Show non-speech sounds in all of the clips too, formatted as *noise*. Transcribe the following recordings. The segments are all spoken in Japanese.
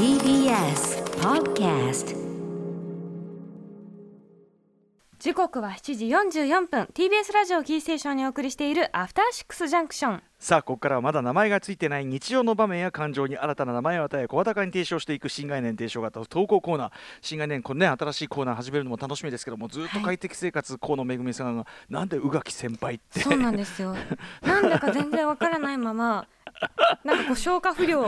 TBS Podcast 時刻は7時44分。TBS ラジオキーステーションにお送りしているアフターシックスジャンクションさあここからはまだ名前がついてない日常の場面や感情に新たな名前を与え声高に提唱していく新概念提唱型投稿コーナー。新概念このね新しいコーナー始めるのも楽しみですけどもずっと快適生活、河野めぐみさんがなんで宇垣先輩って。そうなんですよ。なんだか全然わからないまま *laughs* なんかこう消化不良。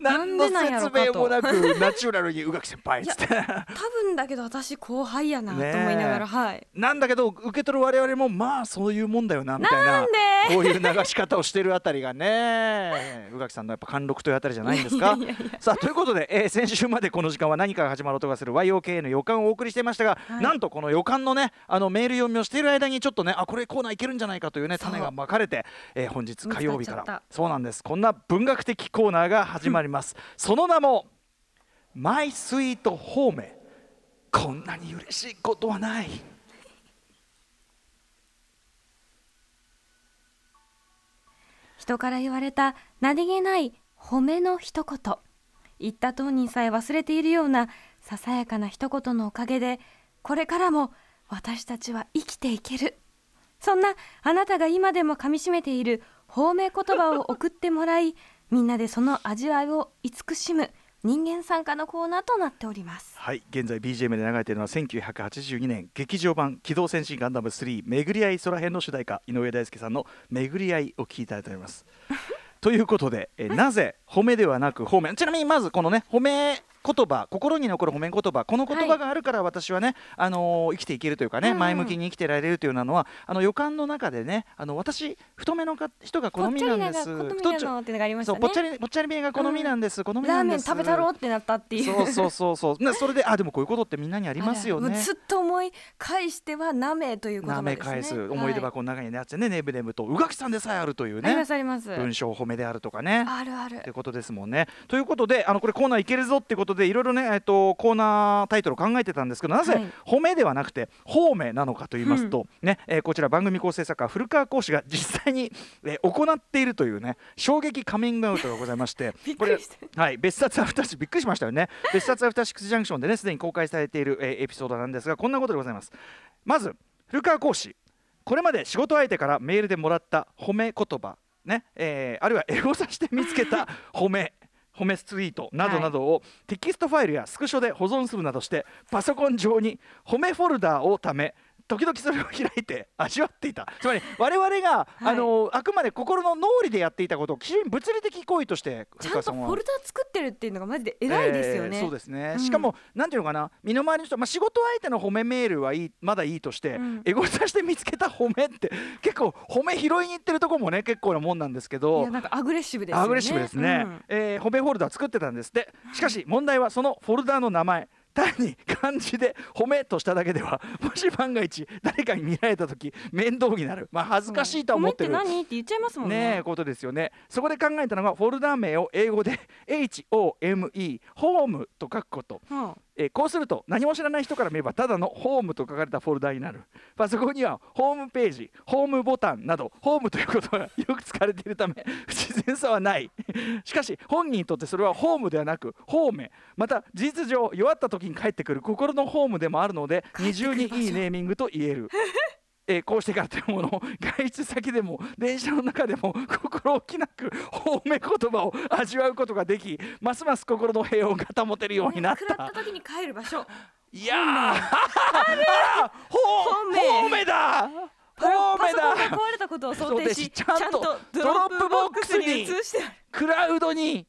何のなんでなんやろ説かと。明もなくナチュラルに宇垣先輩っつって。多分だけど私後輩やなと思いながら、*laughs* はい。なんだけど受け取る我々もまあそういうもんだよなみたいな。なんで？こういう流し方をしてるあたりがね。宇垣さんのやっぱ貫禄というあたりじゃないんですか？さあということで、えー先週までこの時間は何かが始まる音がする YOK の予感をお送りしていましたが、はい。なんとこの予感のねあのメール読みをしている間にちょっとねあこれコーナーいけるんじゃないかというね種がまかれて、えー本日火曜日から。そうなんですこんな文学的コーナーが始まります。*laughs* その名も「マイスイートホーメこんなに嬉しいことはない」*laughs* 人から言われた何気ない褒めの一言。言った当人さえ忘れているようなささやかな一言のおかげでこれからも私たちは生きていける。そんなあなたが今でもかみしめている褒め言葉を送ってもらいみんなでその味わいを慈しむ人間参加のコーナーとなっておりますはい現在 BGM で流れているのは1982年劇場版「機動戦士ガンダム3巡り合い空編」の主題歌井上大輔さんの「巡り合い」を聴いていただいております。*laughs* ということで、えなぜ褒めではなく褒めちなみにまずこのね褒め言葉心に残る褒め言葉この言葉があるから私はね、あのー生きていけるというかね、うん前向きに生きてられるというのはあの予感の中でねあの私太めのか人が好みなんです。太っちょってのがありましたね。そうぽっちゃりぽっちゃりめが好みなんです、好みラーメンなんです。食べたろうってなったっていう。そうそうそうそう。ねそれであでもこういうことってみんなにありますよね。ずっと思い返してはなめという言葉なですね。め返す思い出箱の中にねあってねネブネブと宇垣さんでさえあるというねすあります。文章褒めであるとかね。あるある。ってことですもんね。ということであのこれコーナーいけるぞってことでいろいろね、えっと、コーナータイトルを考えてたんですけどなぜはい。褒めではなくて褒めなのかと言いますと、ねえーこちら番組構成作家古川講師が実際に、えー行っているというね衝撃カミングアウトがございまして *laughs* これはい別冊アフターシックスびっくりしましたよね。*laughs* 別冊アフターシックスジャンクションでねすでに公開されている、えーエピソードなんですがこんなことでございます。まず古川耕氏これまで仕事相手からメールでもらった褒め言葉ね、えーあるいはエゴサして見つけた褒め褒めツイートなどなどをテキストファイルやスクショで保存するなどしてパソコン上に褒めフォルダーをため時々それを開いて *laughs* 味わっていた。つまり我々が、あのあくまで心の脳裏でやっていたことを非常に物理的行為としてちゃんとフォルダ作ってるっていうのがマジで偉いですよね、えーそうですね、うん。しかもなんていうのかな？身の回りの人、まあ、仕事相手の褒めメールはいいまだいいとして、うん。エゴさして見つけた褒めって結構褒め拾いに行ってるとこもね結構なもんなんですけいどやなんかアグレッシブですよね。アグレッシブですね、うん。えー褒めフォルダー作ってたんです。ってしかし問題はそのフォルダーの名前単に漢字で褒めとしただけでは *laughs* もし万が一誰かに見られた時面倒になる。まあ恥ずかしいとは思ってる。褒めって何？って言っちゃいますもんね。ねえことですよね。そこで考えたのがフォルダ名を英語で HOME ホームと書くこと。うんえーこうすると何も知らない人から見ればただのホームと書かれたフォルダになる。パソコンにはホームページホームボタンなどホームということがよく使われているため *laughs* 不自然さはない。しかし本人にとってそれはホームではなくホームまた事実上弱った時に帰ってくる心のホームでもあるので二重にいいネーミングと言える。えーこうしてからというものを *laughs* 外出先でも電車の中でも *laughs* 心置きなく褒め言葉を味わうことができますます心の平穏が保てるようになった。った時に帰る場所。*laughs* いやー褒め。褒めだ。パ褒めパソコンがだ壊れたことを想定しちゃんとドロップボックスにクラウドに。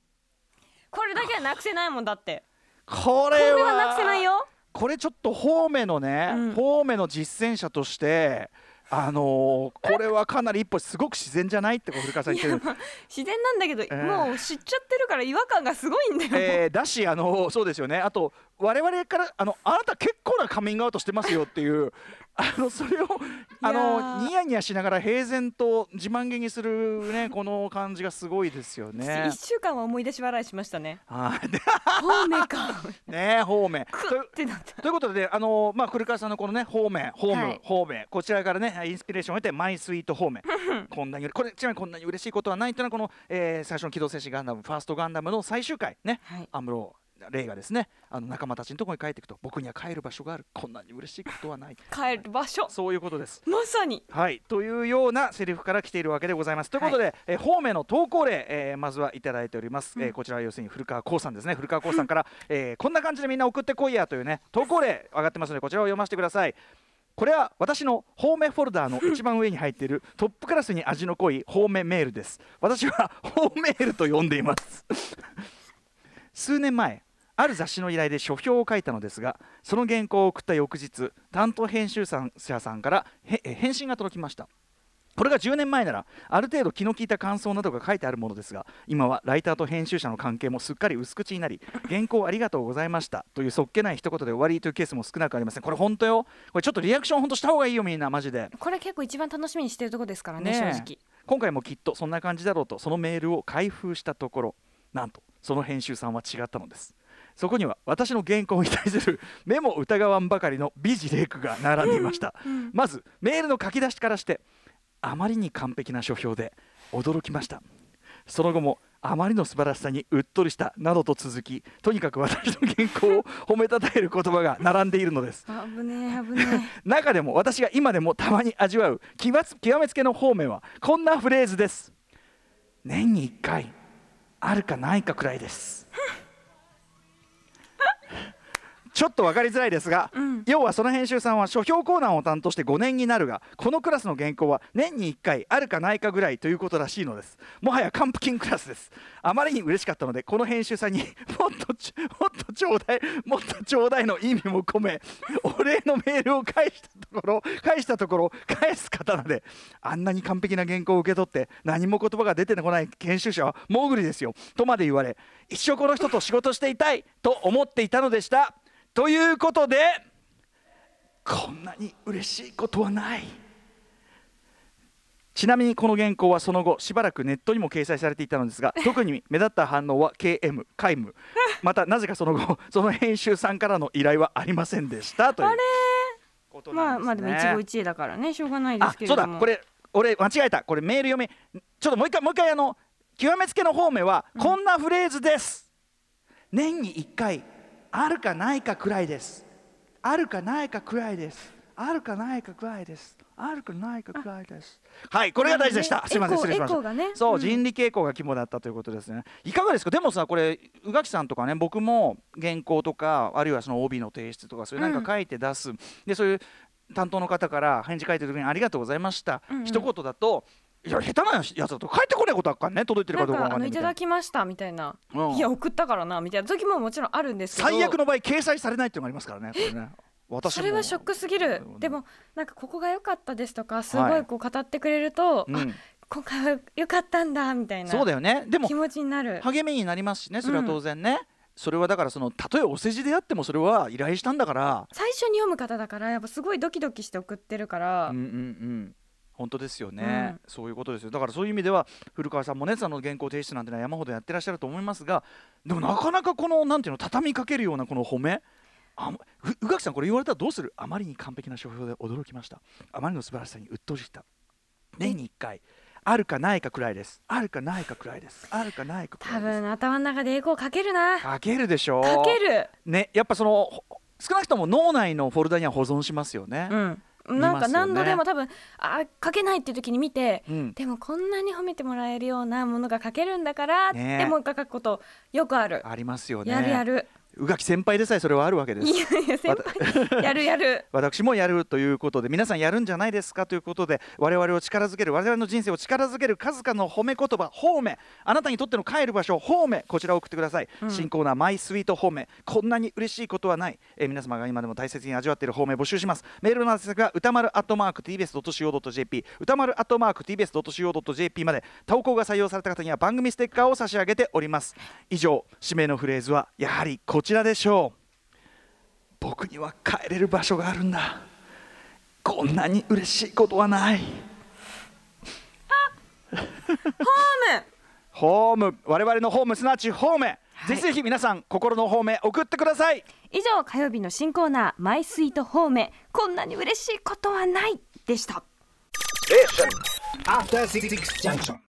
これだけはなくせないもんだって。ここれは。れはなくせないよこれちょっと方面のね、うん。方面の実践者としてあのーこれはかなり一歩すごく自然じゃないって古川さん言ってる。まあ自然なんだけど、ー。もう知っちゃってるから違和感がすごいんだよ、えーだしあのそうですよね。あと我々からあのあなた結構なカミングアウトしてますよっていう *laughs* あのそれをあのーニヤニヤしながら平然と自慢げにするねこの感じがすごいですよね。一。週間は思い出し笑いしましたね。はいで方面か。*laughs* ね方面クということで、あのまあ、古川さんのこのね方面ホーム、はい。方面こちらからねインスピレーションを得てマイスイート方面 *laughs* こんなにこれちなみにこんなに嬉しいことはないというのはこの、えー最初の機動戦士ガンダムファーストガンダムの最終回ねはい。アムロ例がですねあの仲間たちのところに帰っていくと僕には帰る場所がある。こんなに嬉しいことはない。帰る場所。そういうことです。まさに。はい。というようなセリフから来ているわけでございます。ということで、えー方面の投稿例、えーまずはいただいております、えーこちらは要するに古川光さんですね。古川光さんから、えーこんな感じでみんな送ってこいやというね投稿例上がってますのでこちらを読ませてください。これは私の方面フォルダーの一番上に入っているトップクラスに味の濃い方面メールです。私は *laughs* 方メールと呼んでいます。数年前ある雑誌の依頼で書評を書いたのですがその原稿を送った翌日担当編集者さんから返信が届きました。これが10年前ならある程度気の利いた感想などが書いてあるものですが今はライターと編集者の関係もすっかり薄口になり原稿ありがとうございましたというそっけない一言で終わりというケースも少なくありません。これ本当よ。これちょっとリアクション本当した方がいいよみんなマジで。これ結構一番楽しみにしてるところですからね正直。今回もきっとそんな感じだろうとそのメールを開封したところなんとその編集さんは違ったのですそこには私の原稿に対する *laughs* 目も疑わんばかりの美辞麗句が並んでいました、まずメールの書き出しからしてあまりに完璧な書評で驚きました。その後もあまりの素晴らしさにうっとりしたなどと続きとにかく私の原稿を褒めたたえる言葉が並んでいるのです。あぶねえ危ね *laughs* 中でも私が今でもたまに味わう極めつけの方面はこんなフレーズです。年に1回あるかないかくらいですちょっと分かりづらいですが、要はその編集さんは書評コーナーを担当して5年になるがこのクラスの原稿は年に1回あるかないかぐらいということらしいのです。もはや還付金クラスです。あまりに嬉しかったのでこの編集さんに *laughs* もっとちもっとちょうだいもっとちょうだいの意味も込めお礼のメールを返したところ返したところ返す刀であんなに完璧な原稿を受け取って何も言葉が出てこない編集者はモーグリですよ。とまで言われ一生この人と仕事していたいと思っていたのでしたということでこんなに嬉しいことはない。ちなみにこの原稿はその後しばらくネットにも掲載されていたのですが *laughs* 特に目立った反応は KM 皆無またなぜかその後 *laughs* その編集さんからの依頼はありませんでした。ということまなんですね。あまあでも一期一会だからねしょうがないであすけれども。そうだ。これ俺間違えた。これメール読み。ちょっともう一回もう一回あの極めつけの方面はこんなフレーズです、年に1回あるかないかくらいです。あるかないかくらいです。あるかないかくらいです。あるかないかくらいです。はいこれが大事でした、ねすみません失礼しました。ね。そう、うん。人力傾向が肝だったということですね。いかがですか？でもさこれ宇垣さんとかね僕も原稿とかあるいはその帯の提出とかそういうなん。か書いて出す、でそういう担当の方から返事書いてる時にありがとうございました、うんうん。一言だといや下手なやつだと帰ってこないことあっかんね届いてるかどうかわかんないみただきましたみたいな、うん。いや送ったからなみたいな。時ももちろんあるんですけど。最悪の場合掲載されないっていうのがありますからねこれねそれはショックすぎるうんでもなんかここが良かったですとかすごはいいこう語ってくれると、うんあ今回は良かったんだみたいなそうだよねでも気持ちになる励みになりますしねそれは当然ね、それはだからそのたとえお世辞であってもそれは依頼したんだから最初に読む方だからやっぱすごいドキドキして送ってるから、うんうんうん本当ですよね、そういうことですよ。だからそういう意味では古川さんもねその原稿提出なんてのは山ほどやってらっしゃると思いますがでもなかなかこのなんていうの畳みかけるようなこの褒め宇垣さんこれ言われたらどうする？あまりに完璧な書評で驚きました。あまりの素晴らしさにうっとりした年に1回。あるかないかくらいです。あるかないかくらいです。あるかないかくら多いです。分頭の中でエコーかけるな。かけるでしょかける。ねやっぱそのほ少なくとも脳内のフォルダには保存しますよね、うん。見なんか何度でも多分あ書けないっていう時に見て、うん。でもこんなに褒めてもらえるようなものが書けるんだからってねもう一回書くことよくある、ありますよね。やるやる宇垣先輩でさえそれはあるわけです。いやいや先輩 *laughs* やるやる。私もやるということで皆さんやるんじゃないですかということで我々を力づける我々の人生を力づける数々の褒め言葉褒め。あなたにとっての帰る場所褒め。こちらを送ってください、新コーナーマイスイート褒め。こんなに嬉しいことはない、えー皆様が今でも大切に味わっている褒め募集します。メールの宛先が歌丸アットマーク TBS.CO.JP 歌丸アットマーク TBS.CO.JP まで投稿が採用された方には番組ステッカーを差し上げております。以上指名のフレーズはやはりこちらでしょう。僕には帰れる場所があるんだ。こんなに嬉しいことはない。*laughs* ホーム。我々のホームすなわちホーム、ぜひぜひ皆さん心のホームへ送ってください。以上火曜日の新コーナーマイスイートホーム。こんなに嬉しいことはないでした。Junction.